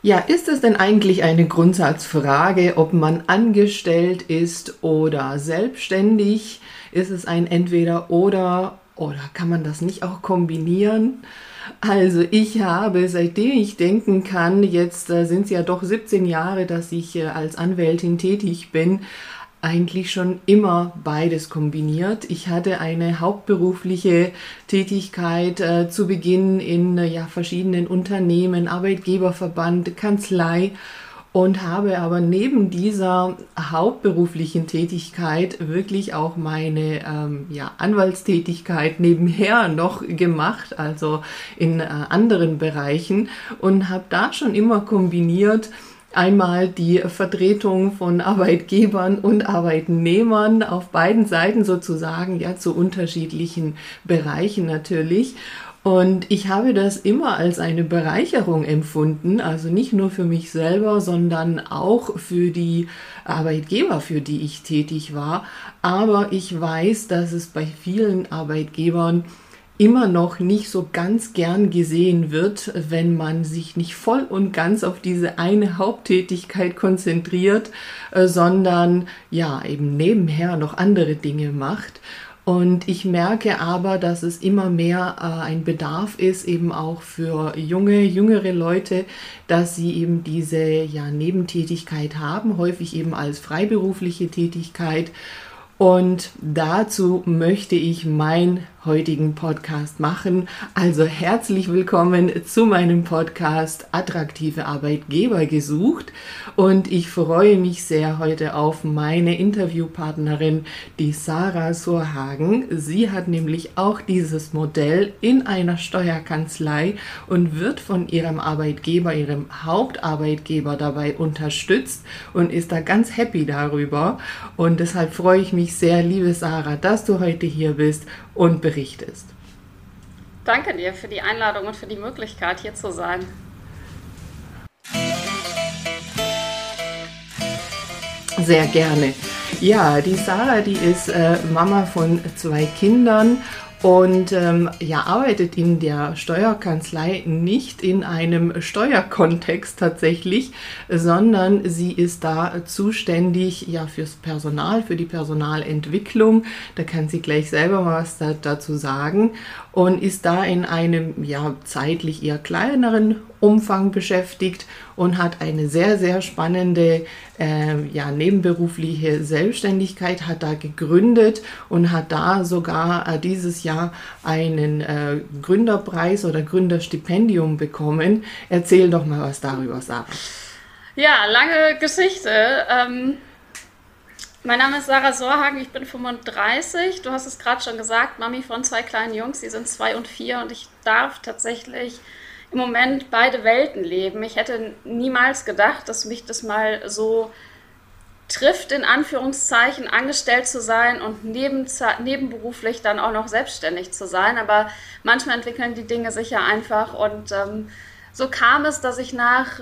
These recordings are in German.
Ja, ist es denn eigentlich eine Grundsatzfrage, ob man angestellt ist oder selbstständig? Ist es ein entweder oder oder kann man das nicht auch kombinieren? Also ich habe, seitdem ich denken kann, jetzt äh, sind es ja doch 17 Jahre, dass ich äh, als Anwältin tätig bin, eigentlich schon immer beides kombiniert. Ich hatte eine hauptberufliche Tätigkeit äh, zu Beginn in äh, ja, verschiedenen Unternehmen, Arbeitgeberverband, Kanzlei und habe aber neben dieser hauptberuflichen Tätigkeit wirklich auch meine ähm, ja, Anwaltstätigkeit nebenher noch gemacht, also in äh, anderen Bereichen und habe da schon immer kombiniert, einmal die Vertretung von Arbeitgebern und Arbeitnehmern auf beiden Seiten sozusagen, ja, zu unterschiedlichen Bereichen natürlich. Und ich habe das immer als eine Bereicherung empfunden, also nicht nur für mich selber, sondern auch für die Arbeitgeber, für die ich tätig war. Aber ich weiß, dass es bei vielen Arbeitgebern immer noch nicht so ganz gern gesehen wird, wenn man sich nicht voll und ganz auf diese eine Haupttätigkeit konzentriert, äh, sondern ja eben nebenher noch andere Dinge macht. Und ich merke aber, dass es immer mehr äh, ein Bedarf ist, eben auch für junge, jüngere Leute, dass sie eben diese ja, Nebentätigkeit haben, häufig eben als freiberufliche Tätigkeit. Und dazu möchte ich mein heutigen Podcast machen. Also herzlich willkommen zu meinem Podcast Attraktive Arbeitgeber gesucht. Und ich freue mich sehr heute auf meine Interviewpartnerin, die Sarah Surhagen. Sie hat nämlich auch dieses Modell in einer Steuerkanzlei und wird von ihrem Arbeitgeber, ihrem Hauptarbeitgeber dabei unterstützt und ist da ganz happy darüber. Und deshalb freue ich mich sehr, liebe Sarah, dass du heute hier bist und berichtest. Danke dir für die Einladung und für die Möglichkeit, hier zu sein. Sehr gerne. Ja, die Sarah, die ist äh, Mama von zwei Kindern und ähm, ja, arbeitet in der Steuerkanzlei nicht in einem Steuerkontext tatsächlich, sondern sie ist da zuständig ja fürs Personal, für die Personalentwicklung. Da kann sie gleich selber was da, dazu sagen und ist da in einem ja zeitlich eher kleineren Umfang beschäftigt und hat eine sehr, sehr spannende äh, ja, nebenberufliche Selbstständigkeit, hat da gegründet und hat da sogar äh, dieses Jahr einen äh, Gründerpreis oder Gründerstipendium bekommen. Erzähl doch mal was darüber, Sarah. Ja, lange Geschichte. Ähm mein Name ist Sarah Sorhagen, ich bin 35. Du hast es gerade schon gesagt, Mami von zwei kleinen Jungs, die sind zwei und vier und ich darf tatsächlich im Moment beide Welten leben. Ich hätte niemals gedacht, dass mich das mal so trifft, in Anführungszeichen, angestellt zu sein und neben, nebenberuflich dann auch noch selbstständig zu sein. Aber manchmal entwickeln die Dinge sich ja einfach. Und ähm, so kam es, dass ich nach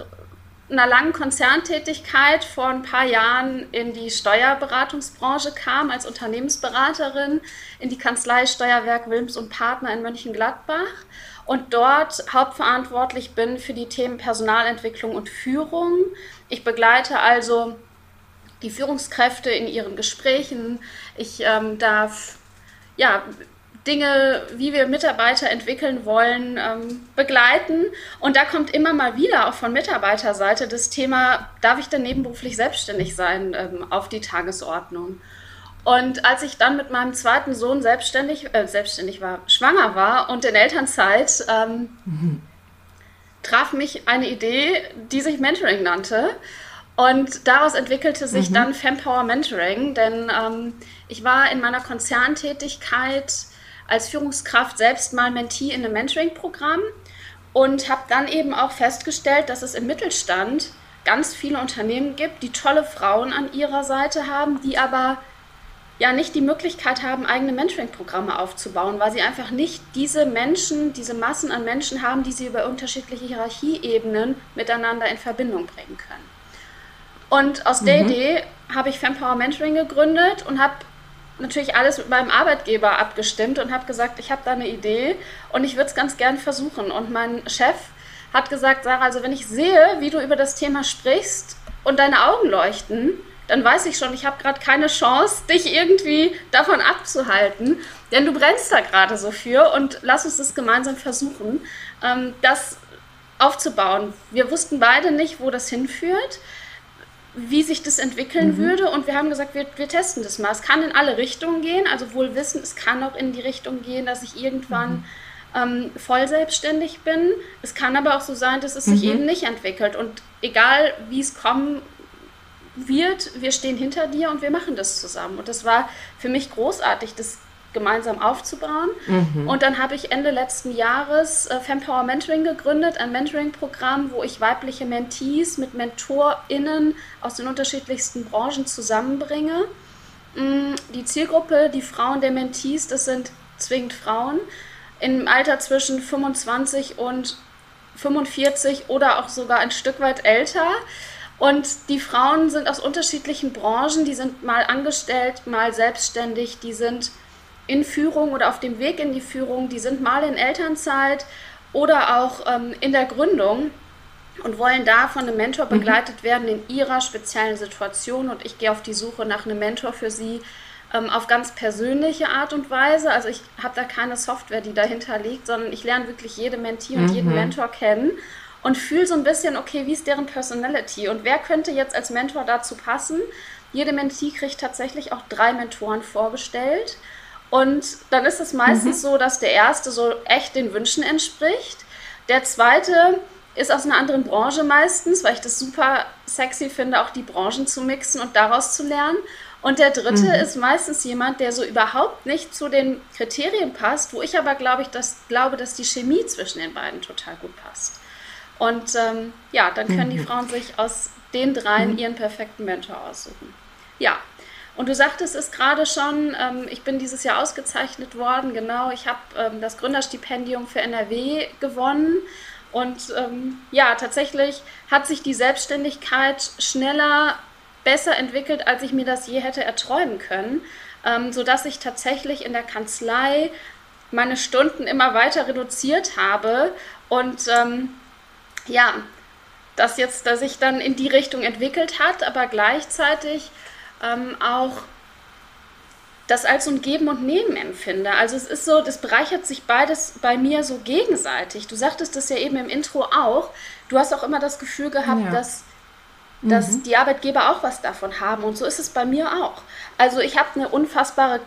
einer langen Konzerntätigkeit vor ein paar Jahren in die Steuerberatungsbranche kam, als Unternehmensberaterin in die Kanzlei Steuerwerk Wilms und Partner in Mönchengladbach und dort hauptverantwortlich bin für die Themen Personalentwicklung und Führung. Ich begleite also die Führungskräfte in ihren Gesprächen. Ich ähm, darf ja, Dinge, wie wir Mitarbeiter entwickeln wollen, ähm, begleiten. Und da kommt immer mal wieder auch von Mitarbeiterseite das Thema, darf ich denn nebenberuflich selbstständig sein, ähm, auf die Tagesordnung. Und als ich dann mit meinem zweiten Sohn selbstständig, äh, selbstständig war, schwanger war und in Elternzeit, ähm, mhm. traf mich eine Idee, die sich Mentoring nannte. Und daraus entwickelte sich mhm. dann Fempower Mentoring, denn ähm, ich war in meiner Konzerntätigkeit als Führungskraft selbst mal Mentee in einem Mentoring-Programm und habe dann eben auch festgestellt, dass es im Mittelstand ganz viele Unternehmen gibt, die tolle Frauen an ihrer Seite haben, die aber ja nicht die Möglichkeit haben, eigene Mentoring-Programme aufzubauen, weil sie einfach nicht diese Menschen, diese Massen an Menschen haben, die sie über unterschiedliche Hierarchieebenen miteinander in Verbindung bringen können. Und aus mhm. der Idee habe ich Fempower Mentoring gegründet und habe natürlich alles mit meinem Arbeitgeber abgestimmt und habe gesagt, ich habe da eine Idee und ich würde es ganz gern versuchen. Und mein Chef hat gesagt, Sarah, also wenn ich sehe, wie du über das Thema sprichst und deine Augen leuchten, dann weiß ich schon, ich habe gerade keine Chance, dich irgendwie davon abzuhalten, denn du brennst da gerade so für und lass uns das gemeinsam versuchen, ähm, das aufzubauen. Wir wussten beide nicht, wo das hinführt, wie sich das entwickeln mhm. würde und wir haben gesagt, wir, wir testen das mal. Es kann in alle Richtungen gehen, also wohl wissen, es kann auch in die Richtung gehen, dass ich irgendwann mhm. ähm, voll selbstständig bin. Es kann aber auch so sein, dass es sich mhm. eben nicht entwickelt und egal wie es kommen wird, wir stehen hinter dir und wir machen das zusammen. Und das war für mich großartig, das gemeinsam aufzubauen. Mhm. Und dann habe ich Ende letzten Jahres äh, Fempower Mentoring gegründet, ein Mentoring-Programm, wo ich weibliche Mentees mit MentorInnen aus den unterschiedlichsten Branchen zusammenbringe. Mm, die Zielgruppe, die Frauen der Mentees, das sind zwingend Frauen im Alter zwischen 25 und 45 oder auch sogar ein Stück weit älter. Und die Frauen sind aus unterschiedlichen Branchen, die sind mal angestellt, mal selbstständig, die sind in Führung oder auf dem Weg in die Führung, die sind mal in Elternzeit oder auch ähm, in der Gründung und wollen da von einem Mentor mhm. begleitet mhm. werden in ihrer speziellen Situation. Und ich gehe auf die Suche nach einem Mentor für sie ähm, auf ganz persönliche Art und Weise. Also ich habe da keine Software, die dahinter liegt, sondern ich lerne wirklich jede Mentee und mhm. jeden Mentor kennen und fühle so ein bisschen, okay, wie ist deren Personality und wer könnte jetzt als Mentor dazu passen? Jede Mentee kriegt tatsächlich auch drei Mentoren vorgestellt. Und dann ist es meistens mhm. so, dass der erste so echt den Wünschen entspricht. Der zweite ist aus einer anderen Branche meistens, weil ich das super sexy finde, auch die Branchen zu mixen und daraus zu lernen. Und der dritte mhm. ist meistens jemand, der so überhaupt nicht zu den Kriterien passt, wo ich aber glaube ich, dass, glaube, dass die Chemie zwischen den beiden total gut passt. Und ähm, ja, dann können mhm. die Frauen sich aus den dreien mhm. ihren perfekten Mentor aussuchen. Ja, und du sagtest es gerade schon, ähm, ich bin dieses Jahr ausgezeichnet worden, genau. Ich habe ähm, das Gründerstipendium für NRW gewonnen. Und ähm, ja, tatsächlich hat sich die Selbstständigkeit schneller, besser entwickelt, als ich mir das je hätte erträumen können, ähm, sodass ich tatsächlich in der Kanzlei meine Stunden immer weiter reduziert habe und ähm, ja, das jetzt, dass sich dann in die Richtung entwickelt hat, aber gleichzeitig ähm, auch das als so ein Geben und Nehmen empfinde. Also es ist so, das bereichert sich beides bei mir so gegenseitig. Du sagtest das ja eben im Intro auch. Du hast auch immer das Gefühl gehabt, ja. dass, dass mhm. die Arbeitgeber auch was davon haben. Und so ist es bei mir auch. Also ich habe eine unfassbare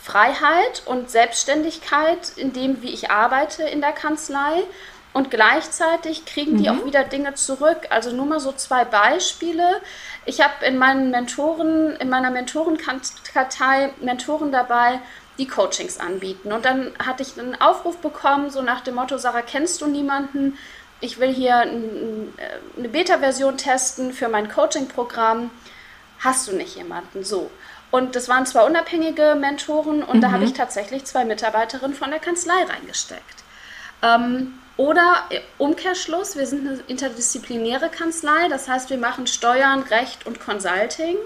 Freiheit und Selbstständigkeit in dem, wie ich arbeite in der Kanzlei. Und gleichzeitig kriegen die mhm. auch wieder Dinge zurück. Also nur mal so zwei Beispiele. Ich habe in meinen Mentoren, in meiner Mentorenkartei Mentoren dabei, die Coachings anbieten. Und dann hatte ich einen Aufruf bekommen, so nach dem Motto, Sarah, kennst du niemanden? Ich will hier eine Beta-Version testen für mein Coaching-Programm. Hast du nicht jemanden? So. Und das waren zwei unabhängige Mentoren und mhm. da habe ich tatsächlich zwei Mitarbeiterinnen von der Kanzlei reingesteckt. Ähm, oder äh, Umkehrschluss, wir sind eine interdisziplinäre Kanzlei, das heißt, wir machen Steuern, Recht und Consulting.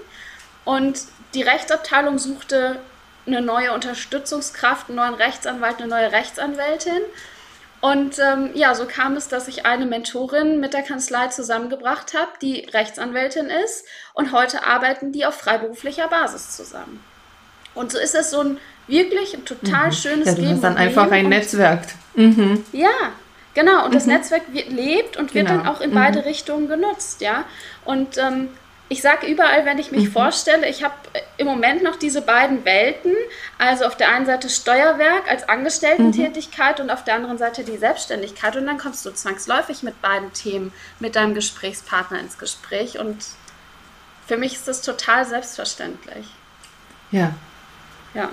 Und die Rechtsabteilung suchte eine neue Unterstützungskraft, einen neuen Rechtsanwalt, eine neue Rechtsanwältin. Und ähm, ja, so kam es, dass ich eine Mentorin mit der Kanzlei zusammengebracht habe, die Rechtsanwältin ist. Und heute arbeiten die auf freiberuflicher Basis zusammen. Und so ist es so ein wirklich ein total mhm. schönes ja, du Leben. Hast dann einfach ein Netzwerk. Mhm. Ja, Genau, und mhm. das Netzwerk wird, lebt und wird genau. dann auch in beide mhm. Richtungen genutzt, ja. Und ähm, ich sage überall, wenn ich mich mhm. vorstelle, ich habe äh, im Moment noch diese beiden Welten, also auf der einen Seite Steuerwerk als Angestellten-Tätigkeit mhm. und auf der anderen Seite die Selbstständigkeit. Und dann kommst du zwangsläufig mit beiden Themen mit deinem Gesprächspartner ins Gespräch. Und für mich ist das total selbstverständlich. Ja. Ja.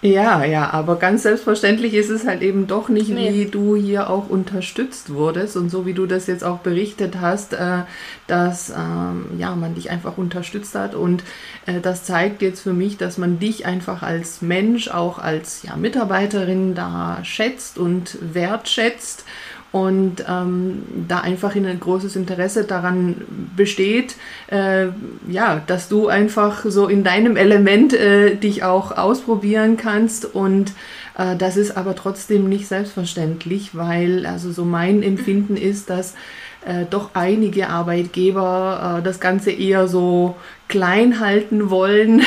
Ja, ja, aber ganz selbstverständlich ist es halt eben doch nicht, nee. wie du hier auch unterstützt wurdest und so wie du das jetzt auch berichtet hast, äh, dass ähm, ja, man dich einfach unterstützt hat und äh, das zeigt jetzt für mich, dass man dich einfach als Mensch, auch als ja, Mitarbeiterin da schätzt und wertschätzt und ähm, da einfach ein großes Interesse daran besteht, äh, ja, dass du einfach so in deinem Element äh, dich auch ausprobieren kannst und Äh, das ist aber trotzdem nicht selbstverständlich, weil also so mein Empfinden ist, dass äh, doch einige Arbeitgeber äh, das Ganze eher so klein halten wollen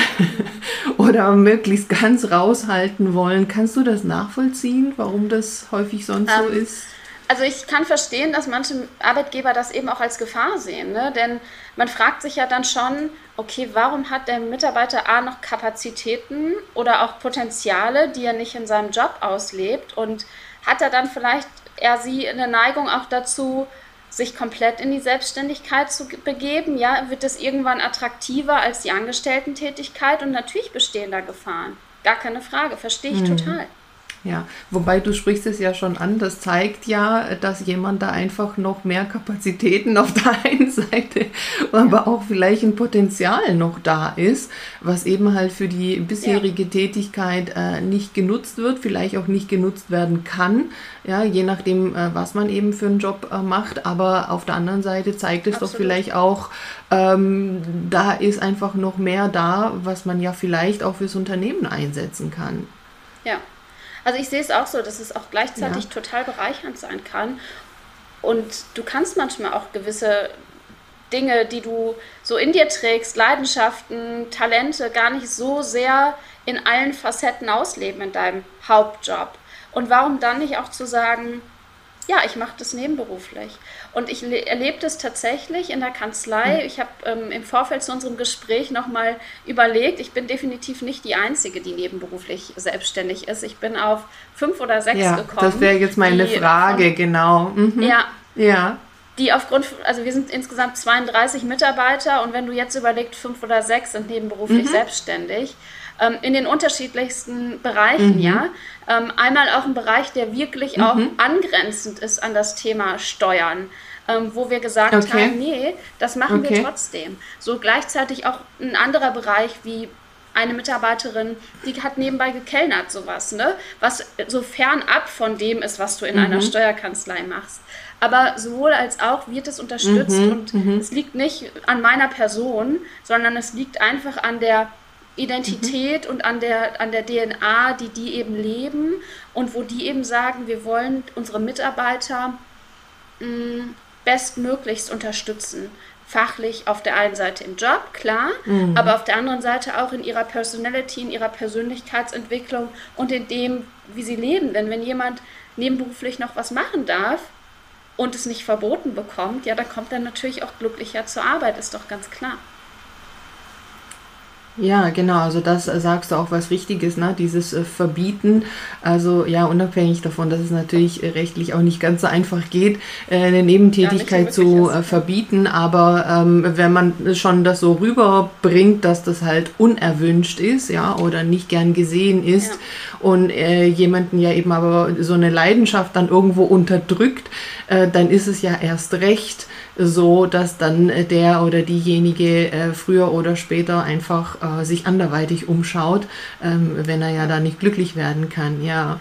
oder möglichst ganz raushalten wollen. Kannst du das nachvollziehen, warum das häufig sonst ähm, so ist? Also ich kann verstehen, dass manche Arbeitgeber das eben auch als Gefahr sehen, ne? denn man fragt sich ja dann schon, okay, warum hat der Mitarbeiter A noch Kapazitäten oder auch Potenziale, die er nicht in seinem Job auslebt und hat er dann vielleicht er sie eine Neigung auch dazu, sich komplett in die Selbstständigkeit zu begeben, ja, wird es irgendwann attraktiver als die Angestellten-Tätigkeit und natürlich bestehen da Gefahren. Gar keine Frage, verstehe ich mhm. total. Ja, wobei du sprichst es ja schon an, das zeigt ja, dass jemand da einfach noch mehr Kapazitäten auf der einen Seite, aber auch vielleicht ein Potenzial noch da ist, was eben halt für die bisherige ja. Tätigkeit äh, nicht genutzt wird, vielleicht auch nicht genutzt werden kann, ja, je nachdem, äh, was man eben für einen Job äh, macht. Aber auf der anderen Seite zeigt es Absolut. doch vielleicht auch, ähm, da ist einfach noch mehr da, was man ja vielleicht auch fürs Unternehmen einsetzen kann. Ja, also ich sehe es auch so, dass es auch gleichzeitig ja. total bereichernd sein kann. Und du kannst manchmal auch gewisse Dinge, die du so in dir trägst, Leidenschaften, Talente, gar nicht so sehr in allen Facetten ausleben in deinem Hauptjob. Und warum dann nicht auch zu sagen, ja, ich mache das nebenberuflich. Und ich erlebe das tatsächlich in der Kanzlei. Hm. Ich habe ähm, im Vorfeld zu unserem Gespräch nochmal überlegt, ich bin definitiv nicht die Einzige, die nebenberuflich selbstständig ist. Ich bin auf fünf oder sechs ja, gekommen. Das wäre jetzt meine Frage, von, genau. Mhm. Ja. Ja. Die aufgrund, also wir sind insgesamt 32 Mitarbeiter und wenn du jetzt überlegst, fünf oder sechs sind nebenberuflich mhm. selbstständig ähm, in den unterschiedlichsten Bereichen, mhm. ja. Ähm, einmal auch ein Bereich, der wirklich mhm. auch angrenzend ist an das Thema Steuern. Ähm, wo wir gesagt okay. haben, nee, das machen okay. wir trotzdem. So gleichzeitig auch ein anderer Bereich wie eine Mitarbeiterin, die hat nebenbei gekellnert, sowas, ne? Was so fernab von dem ist, was du in mhm. einer Steuerkanzlei machst. Aber sowohl als auch wird es unterstützt mhm. und mhm. es liegt nicht an meiner Person, sondern es liegt einfach an der Identität mhm. und an der, an der DNA, die die eben leben und wo die eben sagen, wir wollen unsere Mitarbeiter mh, mm, bestmöglichst unterstützen. Fachlich auf der einen Seite im Job, klar, mhm. aber auf der anderen Seite auch in ihrer Personality, in ihrer Persönlichkeitsentwicklung und in dem, wie sie leben. Denn wenn jemand nebenberuflich noch was machen darf und es nicht verboten bekommt, ja, dann kommt er natürlich auch glücklicher zur Arbeit, ist doch ganz klar. Ja, genau, also das äh, sagst du auch was Richtiges, ne? dieses äh, Verbieten. Also ja, unabhängig davon, dass es natürlich äh, rechtlich auch nicht ganz so einfach geht, äh, eine Nebentätigkeit ja, zu äh, verbieten, aber ähm, wenn man schon das so rüberbringt, dass das halt unerwünscht ist, ja, oder nicht gern gesehen ist ja. und äh, jemanden ja eben aber so eine Leidenschaft dann irgendwo unterdrückt, dann ist es ja erst recht so, dass dann äh, der oder diejenige äh, früher oder später einfach äh, sich anderweitig umschaut, ähm, wenn er ja da nicht glücklich werden kann. Ja.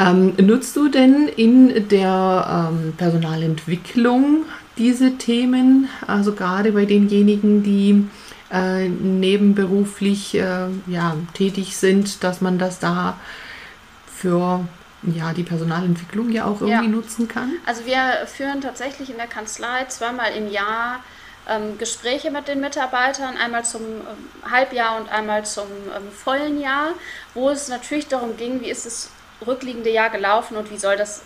Ähm, nutzt du denn in der ähm, Personalentwicklung diese Themen, also gerade bei denjenigen, die äh, nebenberuflich äh, ja, tätig sind, dass man das da für ja, die Personalentwicklung ja auch irgendwie ja. nutzen kann? Also wir führen tatsächlich in der Kanzlei zweimal im Jahr ähm, Gespräche mit den Mitarbeitern, einmal zum ähm, Halbjahr und einmal zum ähm, vollen Jahr, wo es natürlich darum ging, wie ist das rückliegende Jahr gelaufen und wie soll das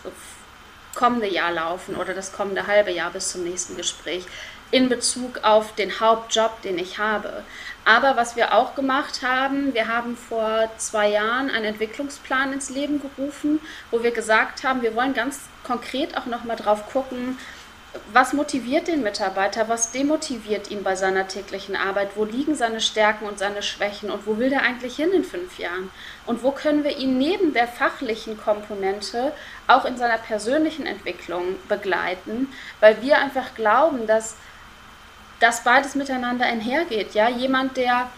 kommende Jahr laufen oder das kommende halbe Jahr bis zum nächsten Gespräch in Bezug auf den Hauptjob, den ich habe. Aber was wir auch gemacht haben, wir haben vor zwei Jahren einen Entwicklungsplan ins Leben gerufen, wo wir gesagt haben, wir wollen ganz konkret auch nochmal drauf gucken, was motiviert den Mitarbeiter, was demotiviert ihn bei seiner täglichen Arbeit, wo liegen seine Stärken und seine Schwächen und wo will der eigentlich hin in fünf Jahren? Und wo können wir ihn neben der fachlichen Komponente auch in seiner persönlichen Entwicklung begleiten, weil wir einfach glauben, dass dass beides miteinander einhergeht. Ja, jemand, der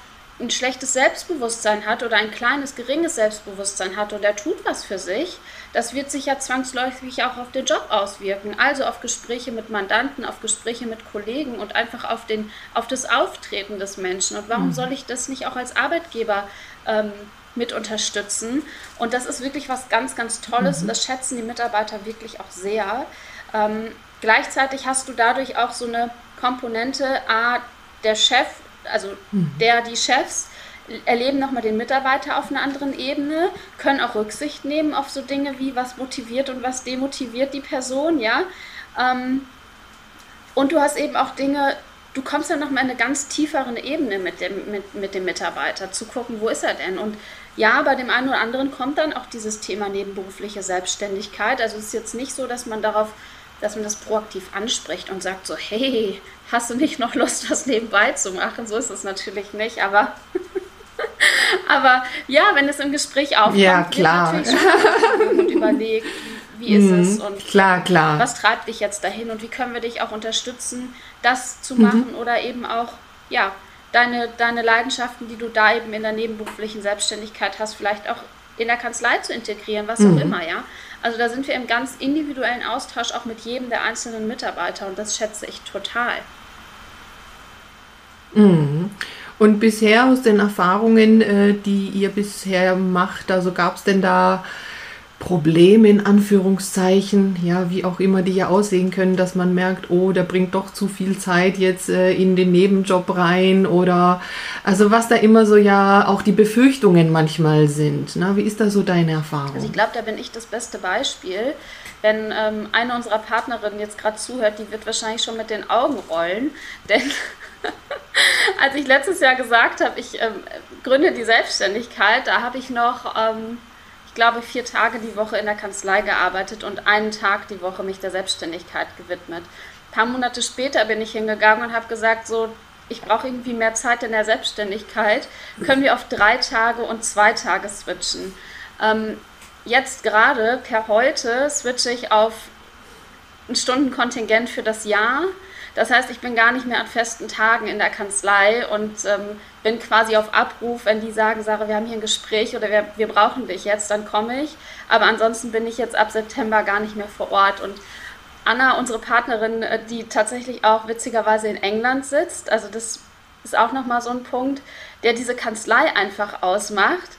ein schlechtes Selbstbewusstsein hat oder ein kleines, geringes Selbstbewusstsein hat und er tut was für sich, das wird sich ja zwangsläufig auch auf den Job auswirken. Also auf Gespräche mit Mandanten, auf Gespräche mit Kollegen und einfach auf, den, auf das Auftreten des Menschen. Und warum mhm. soll ich das nicht auch als Arbeitgeber ähm, mit unterstützen. Und das ist wirklich was ganz, ganz Tolles mhm. und das schätzen die Mitarbeiter wirklich auch sehr. Ähm, gleichzeitig hast du dadurch auch so eine Komponente, A, der Chef, also mhm. der, die Chefs, erleben nochmal den Mitarbeiter auf einer anderen Ebene, können auch Rücksicht nehmen auf so Dinge wie, was motiviert und was demotiviert die Person, ja. Ähm, und du hast eben auch Dinge, du kommst dann nochmal in eine ganz tiefere Ebene mit dem, mit, mit dem Mitarbeiter, zu gucken, wo ist er denn? Und ja, bei dem einen oder anderen kommt dann auch dieses Thema nebenberufliche Selbstständigkeit. Also es ist jetzt nicht so, dass man darauf, dass man das proaktiv anspricht und sagt so, hey, hast du nicht noch Lust, das nebenbei zu machen? So ist es natürlich nicht, aber aber ja, wenn es im Gespräch aufkommt, ja, klar. wird natürlich und überlegt, wie ist mhm. es und klar, klar. was treibt dich jetzt dahin und wie können wir dich auch unterstützen, das zu machen mhm. oder eben auch, ja, deine, deine Leidenschaften, die du da eben in der nebenberuflichen Selbstständigkeit hast, vielleicht auch in der Kanzlei zu integrieren, was mhm. auch immer, ja. Also da sind wir im ganz individuellen Austausch auch mit jedem der einzelnen Mitarbeiter und das schätze ich total. Mhm. Und bisher aus den Erfahrungen, äh, die ihr bisher macht, also gab es denn da Probleme in Anführungszeichen, ja, wie auch immer die ja aussehen können, dass man merkt, oh, der bringt doch zu viel Zeit jetzt äh, in den Nebenjob rein oder also was da immer so ja auch die Befürchtungen manchmal sind. Ne? Wie ist da so deine Erfahrung? Also ich glaube, da bin ich das beste Beispiel. Wenn ähm, eine unserer Partnerinnen jetzt gerade zuhört, die wird wahrscheinlich schon mit den Augen rollen, denn als ich letztes Jahr gesagt habe, ich ähm, gründe die Selbstständigkeit, da habe ich noch ähm, glaube, vier Tage die Woche in der Kanzlei gearbeitet und einen Tag die Woche mich der Selbstständigkeit gewidmet. Ein paar Monate später bin ich hingegangen und habe gesagt, so, ich brauche irgendwie mehr Zeit in der Selbstständigkeit. Können wir auf drei Tage und zwei Tage switchen? Ähm, jetzt gerade, per heute, switche ich auf ein Stundenkontingent für das Jahr das heißt, ich bin gar nicht mehr an festen Tagen in der Kanzlei und ähm, bin quasi auf Abruf, wenn die sagen, Sarah, wir haben hier ein Gespräch oder wir, wir brauchen dich jetzt, dann komme ich. Aber ansonsten bin ich jetzt ab September gar nicht mehr vor Ort. Und Anna, unsere Partnerin, äh, die tatsächlich auch witzigerweise in England sitzt, also das ist auch nochmal so ein Punkt, der diese Kanzlei einfach ausmacht.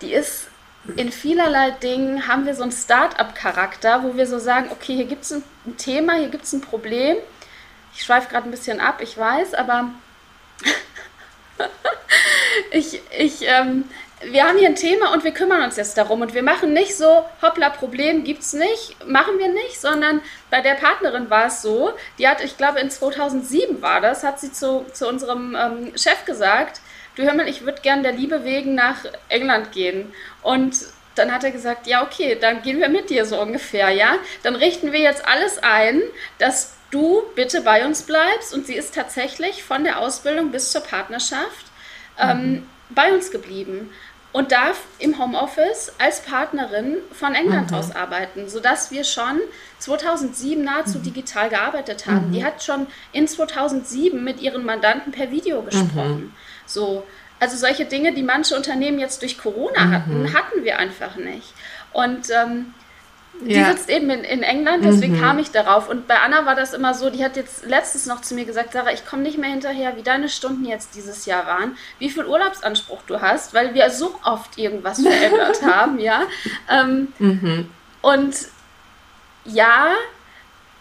Die ist in vielerlei Dingen, haben wir so einen Start-up-Charakter, wo wir so sagen, okay, hier gibt es ein Thema, hier gibt es ein Problem ich schweife gerade ein bisschen ab, ich weiß, aber ich, ich, ähm, wir haben hier ein Thema und wir kümmern uns jetzt darum. Und wir machen nicht so, hoppla, Problem gibt's nicht, machen wir nicht, sondern bei der Partnerin war es so, die hat, ich glaube, in 2007 war das, hat sie zu, zu unserem ähm, Chef gesagt, du hör mal, ich würde gern der Liebe wegen nach England gehen. Und dann hat er gesagt, ja, okay, dann gehen wir mit dir so ungefähr, ja. Dann richten wir jetzt alles ein, dass du bitte bei uns bleibst. Und sie ist tatsächlich von der Ausbildung bis zur Partnerschaft ähm, mhm. bei uns geblieben und darf im Homeoffice als Partnerin von England mhm. aus arbeiten, sodass wir schon 2007 nahezu mhm. digital gearbeitet haben. Mhm. Die hat schon in 2007 mit ihren Mandanten per Video gesprochen. Mhm. So, also solche Dinge, die manche Unternehmen jetzt durch Corona hatten, mhm. hatten wir einfach nicht. Und ähm, die ja. sitzt eben in, in England, deswegen mhm. kam ich darauf. Und bei Anna war das immer so, die hat jetzt letztens noch zu mir gesagt, Sarah, ich komme nicht mehr hinterher, wie deine Stunden jetzt dieses Jahr waren, wie viel Urlaubsanspruch du hast, weil wir so oft irgendwas verändert haben, ja. Ähm, mhm. Und ja,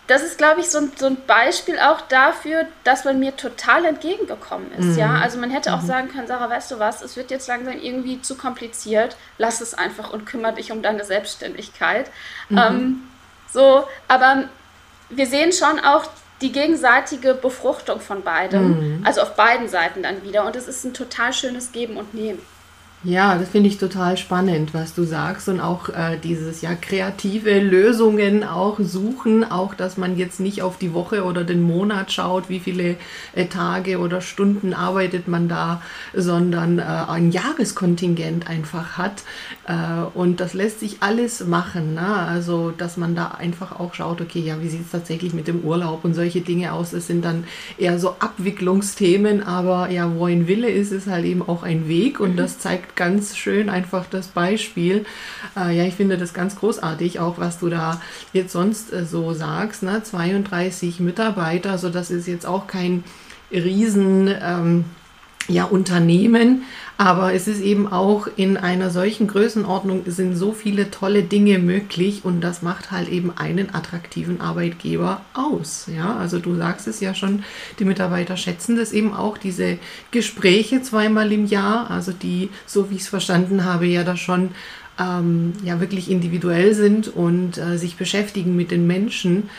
das ist, glaube ich, so ein, so ein Beispiel auch dafür, dass man mir total entgegengekommen ist. Mhm. Ja, also man hätte auch mhm. sagen können, Sarah, weißt du was, es wird jetzt langsam irgendwie zu kompliziert, lass es einfach und kümmere dich um deine Selbstständigkeit. Mhm. Ähm, so, aber wir sehen schon auch die gegenseitige Befruchtung von beidem, mhm. also auf beiden Seiten dann wieder. Und es ist ein total schönes Geben und Nehmen. Ja, das finde ich total spannend, was du sagst. Und auch äh, dieses ja kreative Lösungen auch suchen, auch dass man jetzt nicht auf die Woche oder den Monat schaut, wie viele äh, Tage oder Stunden arbeitet man da, sondern äh, ein Jahreskontingent einfach hat. Äh, und das lässt sich alles machen, ne? also dass man da einfach auch schaut, okay, ja, wie sieht es tatsächlich mit dem Urlaub und solche Dinge aus, das sind dann eher so Abwicklungsthemen, aber ja, wo ein Wille ist, ist halt eben auch ein Weg. Und das zeigt ganz schön einfach das Beispiel. Äh, ja, ich finde das ganz großartig, auch was du da jetzt sonst äh, so sagst. Ne? 32 Mitarbeiter, so das ist jetzt auch kein Riesen. Ähm, ja, Unternehmen, aber es ist eben auch in einer solchen Größenordnung sind so viele tolle Dinge möglich und das macht halt eben einen attraktiven Arbeitgeber aus. Ja, also du sagst es ja schon, die Mitarbeiter schätzen das eben auch, diese Gespräche zweimal im Jahr, also die, so wie ich es verstanden habe, ja da schon ähm, ja wirklich individuell sind und äh, sich beschäftigen mit den Menschen.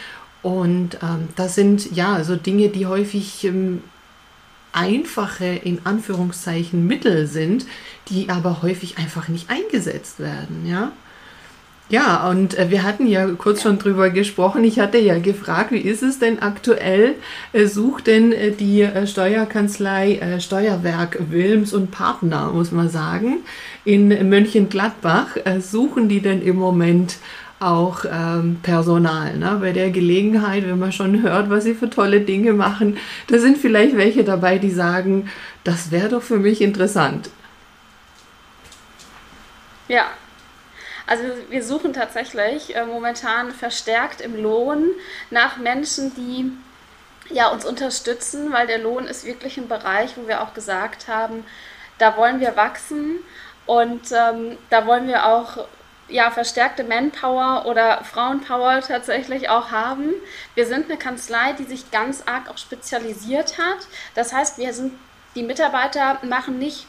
Und ähm, das sind ja also Dinge, die häufig ähm, einfache, in Anführungszeichen, Mittel sind, die aber häufig einfach nicht eingesetzt werden, ja. Ja, und äh, wir hatten ja kurz schon drüber gesprochen. Ich hatte ja gefragt, wie ist es denn aktuell? Äh, sucht denn äh, die Steuerkanzlei Steuerwerk Wilms und Partner, muss man sagen, in Mönchengladbach? Suchen die denn im Moment auch ähm, Personal. Ne? Bei der Gelegenheit, wenn man schon hört, was sie für tolle Dinge machen, da sind vielleicht welche dabei, die sagen, das wäre doch für mich interessant. Ja, also wir suchen tatsächlich äh, momentan verstärkt im Lohn nach Menschen, die ja, uns unterstützen, weil der Lohn ist wirklich ein Bereich, wo wir auch gesagt haben, da wollen wir wachsen und ähm, da wollen wir auch ja, verstärkte Manpower oder Frauenpower tatsächlich auch haben. Wir sind eine Kanzlei, die sich ganz arg auch spezialisiert hat. Das heißt, wir sind, die Mitarbeiter machen nicht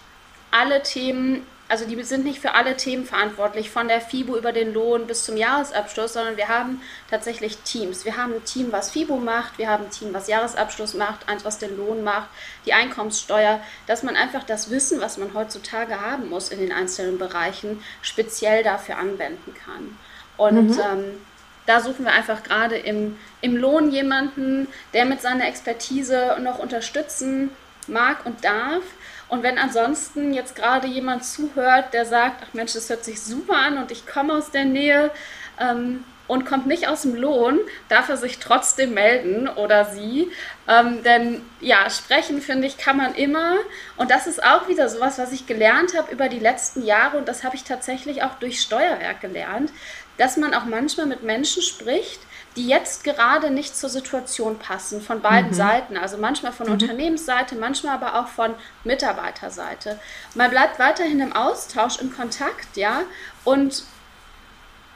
alle Themen also die sind nicht für alle Themen verantwortlich, von der FIBO über den Lohn bis zum Jahresabschluss, sondern wir haben tatsächlich Teams. Wir haben ein Team, was FIBO macht, wir haben ein Team, was Jahresabschluss macht, eins, was den Lohn macht, die Einkommenssteuer, dass man einfach das Wissen, was man heutzutage haben muss in den einzelnen Bereichen, speziell dafür anwenden kann. Und mhm. ähm, da suchen wir einfach gerade im, im Lohn jemanden, der mit seiner Expertise noch unterstützen mag und darf und wenn ansonsten jetzt gerade jemand zuhört, der sagt, ach Mensch, das hört sich super an und ich komme aus der Nähe ähm, und kommt nicht aus dem Lohn, darf er sich trotzdem melden oder sie. Ähm, denn ja, sprechen finde ich kann man immer. Und das ist auch wieder sowas, was ich gelernt habe über die letzten Jahre und das habe ich tatsächlich auch durch Steuerwerk gelernt, dass man auch manchmal mit Menschen spricht, die jetzt gerade nicht zur Situation passen, von beiden mhm. Seiten. Also manchmal von mhm. Unternehmensseite, manchmal aber auch von Mitarbeiterseite. Man bleibt weiterhin im Austausch, im Kontakt, ja, und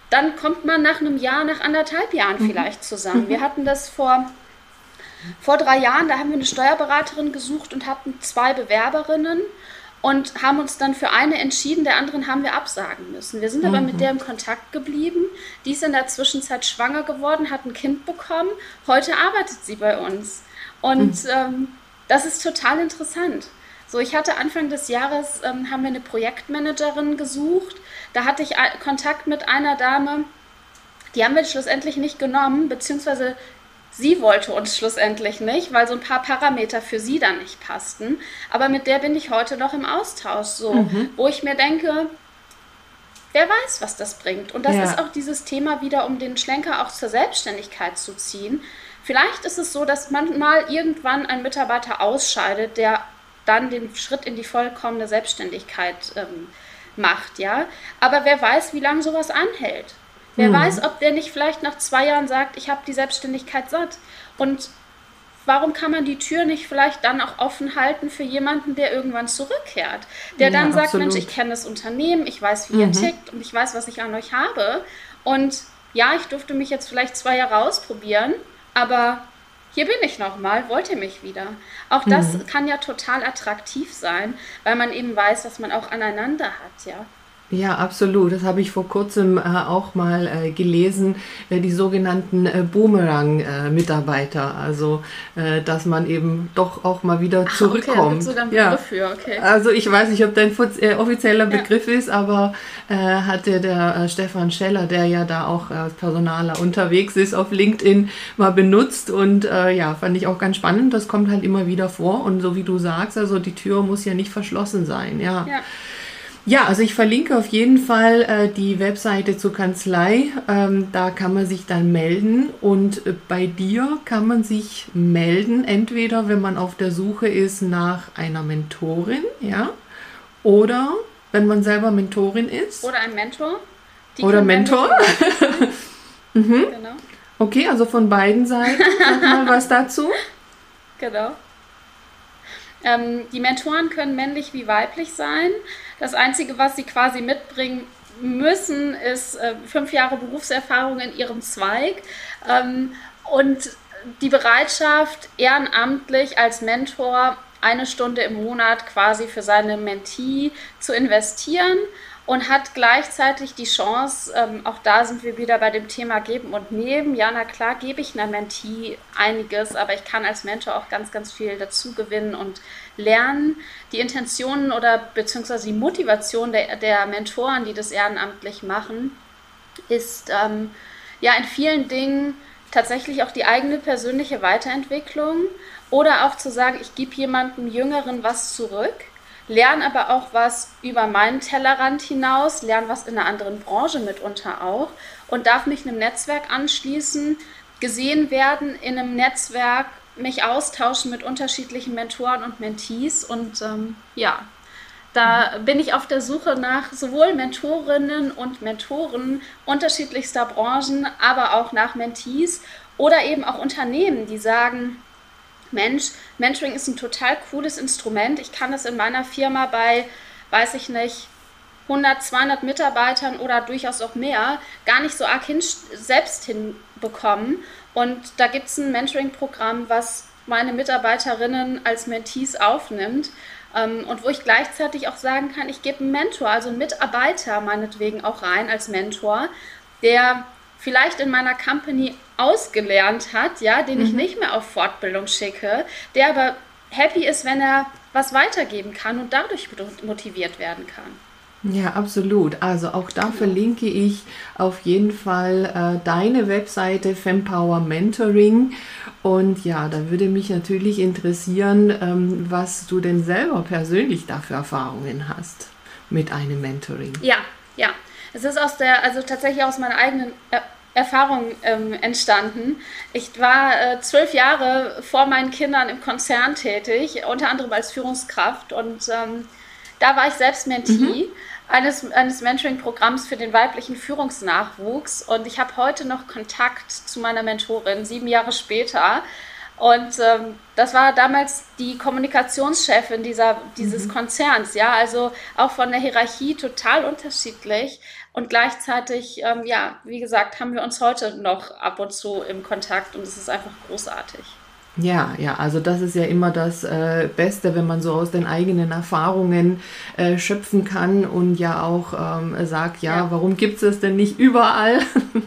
dann kommt man nach einem Jahr, nach anderthalb Jahren mhm. vielleicht zusammen. Wir mhm. hatten das vor, vor drei Jahren, da haben wir eine Steuerberaterin gesucht und hatten zwei Bewerberinnen und haben uns dann für eine entschieden, der anderen haben wir absagen müssen. Wir sind aber mit mhm. der im Kontakt geblieben. Die ist in der Zwischenzeit schwanger geworden, hat ein Kind bekommen. Heute arbeitet sie bei uns. Und mhm. ähm, das ist total interessant. So, ich hatte Anfang des Jahres, ähm, haben wir eine Projektmanagerin gesucht. Da hatte ich Kontakt mit einer Dame, die haben wir schlussendlich nicht genommen, beziehungsweise Sie wollte uns schlussendlich nicht, weil so ein paar Parameter für sie dann nicht passten. Aber mit der bin ich heute noch im Austausch, so, mhm. wo ich mir denke, wer weiß, was das bringt. Und das ja. ist auch dieses Thema wieder, um den Schlenker auch zur Selbstständigkeit zu ziehen. Vielleicht ist es so, dass man mal irgendwann ein Mitarbeiter ausscheidet, der dann den Schritt in die vollkommene Selbstständigkeit ähm, macht, ja. Aber wer weiß, wie lange sowas anhält. Wer mhm. weiß, ob der nicht vielleicht nach zwei Jahren sagt, ich habe die Selbstständigkeit satt. Und warum kann man die Tür nicht vielleicht dann auch offen halten für jemanden, der irgendwann zurückkehrt? Der ja, dann sagt, absolut. Mensch, ich kenne das Unternehmen, ich weiß, wie mhm. ihr tickt und ich weiß, was ich an euch habe. Und ja, ich durfte mich jetzt vielleicht zwei Jahre ausprobieren, aber hier bin ich nochmal, wollt ihr mich wieder? Auch das mhm. kann ja total attraktiv sein, weil man eben weiß, was man auch aneinander hat, ja. Ja, absolut. Das habe ich vor kurzem äh, auch mal äh, gelesen, äh, die sogenannten äh, Boomerang-Mitarbeiter. also, äh, dass man eben doch auch mal wieder Ach, zurückkommt. Okay, da ja. für, okay. Also, ich weiß nicht, ob dein äh, offizieller Begriff ja. ist, aber hatte der Stefan Scheller, der ja da auch als Personaler unterwegs ist, auf LinkedIn mal benutzt und ja, fand ich auch ganz spannend. Das kommt halt immer wieder vor und so wie du sagst, also die Tür muss ja nicht verschlossen sein. ja. ja. Ja, also ich verlinke auf jeden Fall äh, die Webseite zur Kanzlei. Ähm, da kann man sich dann melden und äh, bei dir kann man sich melden, entweder wenn man auf der Suche ist nach einer Mentorin, ja, oder wenn man selber Mentorin ist. Oder ein Mentor. Die oder Mentor. mhm. Genau. Okay, also von beiden Seiten. Sag mal was dazu. Genau. Ähm, die Mentoren können männlich wie weiblich sein. Das Einzige, was sie quasi mitbringen müssen, ist äh, fünf Jahre Berufserfahrung in ihrem Zweig ähm, und die Bereitschaft, ehrenamtlich als Mentor eine Stunde im Monat quasi für seine Mentee zu investieren und hat gleichzeitig die Chance, ähm, auch da sind wir wieder bei dem Thema Geben und Nehmen. Ja, na klar, gebe ich einer Mentee einiges, aber ich kann als Mentor auch ganz, ganz viel dazu gewinnen und lernen. Die Intentionen oder beziehungsweise die Motivation der, der Mentoren, die das ehrenamtlich machen, ist ähm, ja in vielen Dingen tatsächlich auch die eigene persönliche Weiterentwicklung oder auch zu sagen, ich gebe jemandem Jüngeren was zurück lerne aber auch was über meinen Tellerrand hinaus, lerne was in einer anderen Branche mitunter auch und darf mich einem Netzwerk anschließen, gesehen werden in einem Netzwerk, mich austauschen mit unterschiedlichen Mentoren und Mentees und ähm, ja, da bin ich auf der Suche nach sowohl Mentorinnen und Mentoren unterschiedlichster Branchen, aber auch nach Mentees oder eben auch Unternehmen, die sagen, Mensch, Mentoring ist ein total cooles Instrument. Ich kann es in meiner Firma bei, weiß ich nicht, 100, 200 Mitarbeitern oder durchaus auch mehr gar nicht so arg hin, selbst hinbekommen. Und da gibt es ein Mentoring-Programm, was meine Mitarbeiterinnen als Mentees aufnimmt ähm, und wo ich gleichzeitig auch sagen kann, ich gebe einen Mentor, also einen Mitarbeiter meinetwegen auch rein als Mentor, der vielleicht in meiner Company ausgelernt hat, ja, den mhm. ich nicht mehr auf Fortbildung schicke, der aber happy ist, wenn er was weitergeben kann und dadurch motiviert werden kann. Ja, absolut. Also auch da verlinke ich auf jeden Fall äh, deine Webseite Fempower Mentoring. Und ja, da würde mich natürlich interessieren, ähm, was du denn selber persönlich da für Erfahrungen hast mit einem Mentoring. Ja, ja. Es ist aus der, also tatsächlich aus meiner eigenen äh, Erfahrung ähm, entstanden. Ich war äh, zwölf Jahre vor meinen Kindern im Konzern tätig, unter anderem als Führungskraft und ähm, da war ich selbst Mentee. Mhm. Eines, eines Mentoring-Programms für den weiblichen Führungsnachwuchs und ich habe heute noch Kontakt zu meiner Mentorin, sieben Jahre später. Und ähm, das war damals die Kommunikationschefin dieser, dieses mhm. Konzerns, ja, also auch von der Hierarchie total unterschiedlich. Und gleichzeitig, ähm, ja, wie gesagt, haben wir uns heute noch ab und zu im Kontakt und es ist einfach großartig. Ja, ja, also das ist ja immer das äh, Beste, wenn man so aus den eigenen Erfahrungen äh, schöpfen kann und ja auch ähm, sagt, ja, ja. warum gibt es das denn nicht überall?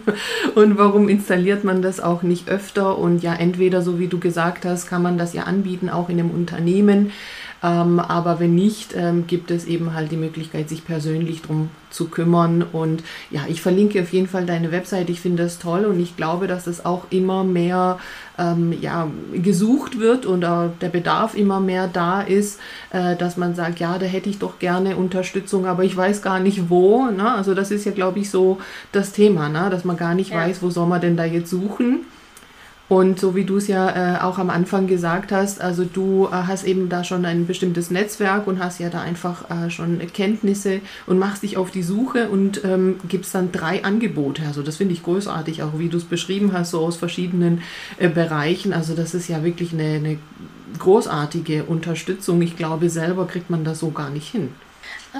Und warum installiert man das auch nicht öfter? Und ja, entweder so wie du gesagt hast, kann man das ja anbieten, auch in einem Unternehmen ähm, aber wenn nicht, ähm, gibt es eben halt die Möglichkeit, sich persönlich darum zu kümmern. Und ja, ich verlinke auf jeden Fall deine Website. Ich finde das toll und ich glaube, dass es auch immer mehr ähm, ja, gesucht wird und äh, der Bedarf immer mehr da ist, äh, dass man sagt, ja, da hätte ich doch gerne Unterstützung, aber ich weiß gar nicht wo. Ne? Also das ist ja, glaube ich, so das Thema, ne? dass man gar nicht ja. weiß, wo soll man denn da jetzt suchen. Und so wie du es ja äh, auch am Anfang gesagt hast, also du äh, hast eben da schon ein bestimmtes Netzwerk und hast ja da einfach äh, schon Kenntnisse und machst dich auf die Suche und ähm, gibst dann drei Angebote. Also das finde ich großartig, auch wie du es beschrieben hast, so aus verschiedenen äh, Bereichen. Also das ist ja wirklich eine, eine großartige Unterstützung. Ich glaube, selber kriegt man das so gar nicht hin.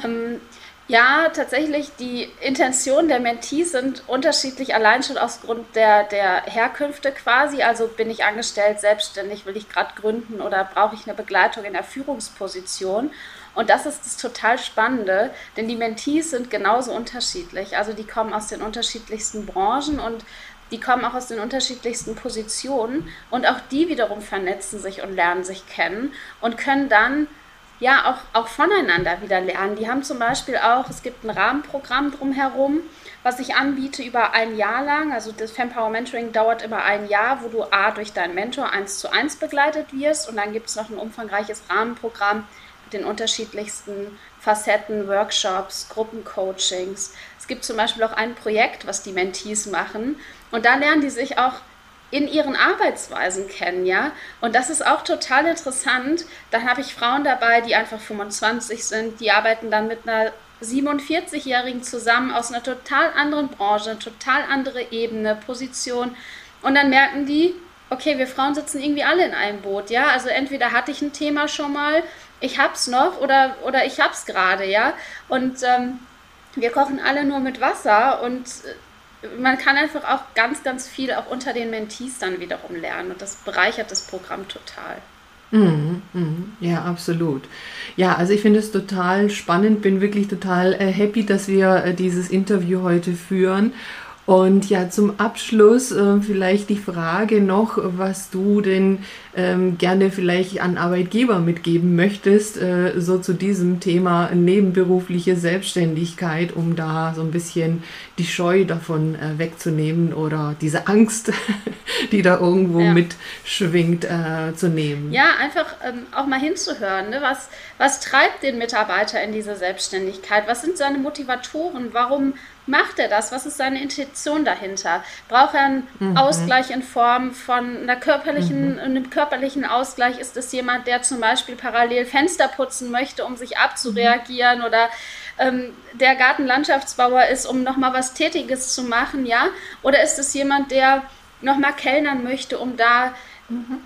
Ähm, ja, tatsächlich, die Intentionen der Mentees sind unterschiedlich, allein schon aus Grund der, der Herkünfte quasi. Also bin ich angestellt, selbstständig, will ich gerade gründen oder brauche ich eine Begleitung in der Führungsposition? Und das ist das total Spannende, denn die Mentees sind genauso unterschiedlich. Also die kommen aus den unterschiedlichsten Branchen und die kommen auch aus den unterschiedlichsten Positionen und auch die wiederum vernetzen sich und lernen sich kennen und können dann ja auch, auch voneinander wieder lernen. Die haben zum Beispiel auch, es gibt ein Rahmenprogramm drumherum, was ich anbiete über ein Jahr lang. Also das Fempower Mentoring dauert immer ein Jahr, wo du A durch deinen Mentor eins zu eins begleitet wirst und dann gibt es noch ein umfangreiches Rahmenprogramm mit den unterschiedlichsten Facetten, Workshops, Gruppencoachings. Es gibt zum Beispiel auch ein Projekt, was die Mentees machen und da lernen die sich auch in ihren Arbeitsweisen kennen, ja. Und das ist auch total interessant. Dann habe ich Frauen dabei, die einfach 25 sind, die arbeiten dann mit einer 47-Jährigen zusammen aus einer total anderen Branche, total andere Ebene, Position. Und dann merken die, okay, wir Frauen sitzen irgendwie alle in einem Boot, ja. Also entweder hatte ich ein Thema schon mal, ich hab's noch oder, oder ich hab's gerade, ja. Und ähm, wir kochen alle nur mit Wasser und äh, man kann einfach auch ganz, ganz viel auch unter den Mentees dann wiederum lernen und das bereichert das Programm total. Mhm, mhm. Ja, absolut. Ja, also ich finde es total spannend, bin wirklich total äh, happy, dass wir äh, dieses Interview heute führen und ja, zum Abschluss äh, vielleicht die Frage noch, was du denn ähm, gerne vielleicht an Arbeitgeber mitgeben möchtest, äh, so zu diesem Thema nebenberufliche Selbstständigkeit, um da so ein bisschen die Scheu davon äh, wegzunehmen oder diese Angst, die da irgendwo ja. mitschwingt, äh, zu nehmen. Ja, einfach ähm, auch mal hinzuhören. Ne? Was, was treibt den Mitarbeiter in diese Selbstständigkeit? Was sind seine Motivatoren? Warum macht er das? Was ist seine Intention dahinter? Braucht er einen mhm. Ausgleich in Form von einer körperlichen, mhm. einem körperlichen Ausgleich? Ist es jemand, der zum Beispiel parallel Fenster putzen möchte, um sich abzureagieren mhm. oder ähm, der Gartenlandschaftsbauer ist, um nochmal was Tätiges zu machen, ja? Oder ist es jemand, der nochmal kellnern möchte, um da mhm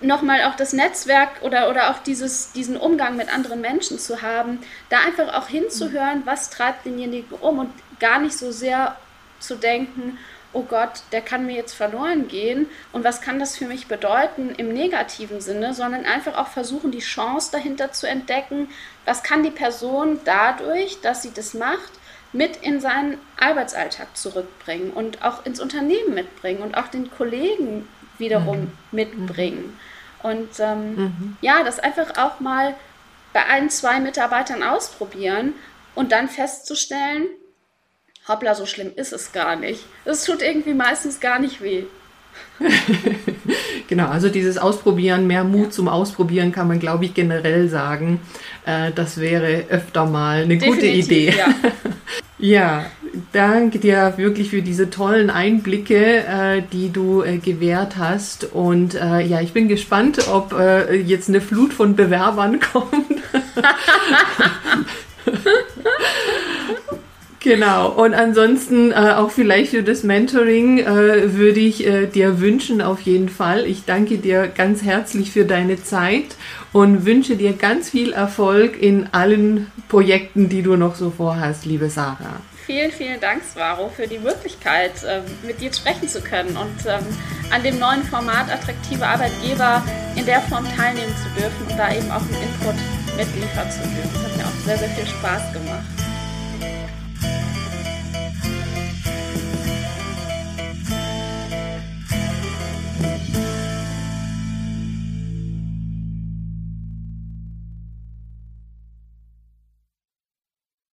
nochmal auch das Netzwerk oder, oder auch dieses, diesen Umgang mit anderen Menschen zu haben, da einfach auch hinzuhören, was treibt denjenigen um und gar nicht so sehr zu denken, oh Gott, der kann mir jetzt verloren gehen und was kann das für mich bedeuten im negativen Sinne, sondern einfach auch versuchen, die Chance dahinter zu entdecken, was kann die Person dadurch, dass sie das macht, mit in seinen Arbeitsalltag zurückbringen und auch ins Unternehmen mitbringen und auch den Kollegen wiederum mhm. mitbringen. Und ähm, mhm. ja, das einfach auch mal bei ein, zwei Mitarbeitern ausprobieren und dann festzustellen, hoppla, so schlimm ist es gar nicht. Es tut irgendwie meistens gar nicht weh. genau, also dieses Ausprobieren, mehr Mut ja. zum Ausprobieren kann man, glaube ich, generell sagen. Äh, das wäre öfter mal eine Definitiv, gute Idee. Ja. ja, danke dir wirklich für diese tollen Einblicke, äh, die du äh, gewährt hast. Und äh, ja, ich bin gespannt, ob äh, jetzt eine Flut von Bewerbern kommt. Genau, und ansonsten äh, auch vielleicht für das Mentoring äh, würde ich äh, dir wünschen, auf jeden Fall. Ich danke dir ganz herzlich für deine Zeit und wünsche dir ganz viel Erfolg in allen Projekten, die du noch so vorhast, liebe Sarah. Vielen, vielen Dank, Svaro, für die Möglichkeit, ähm, mit dir sprechen zu können und ähm, an dem neuen Format attraktive Arbeitgeber in der Form teilnehmen zu dürfen und da eben auch einen Input mitliefern zu dürfen. Das hat mir auch sehr, sehr viel Spaß gemacht.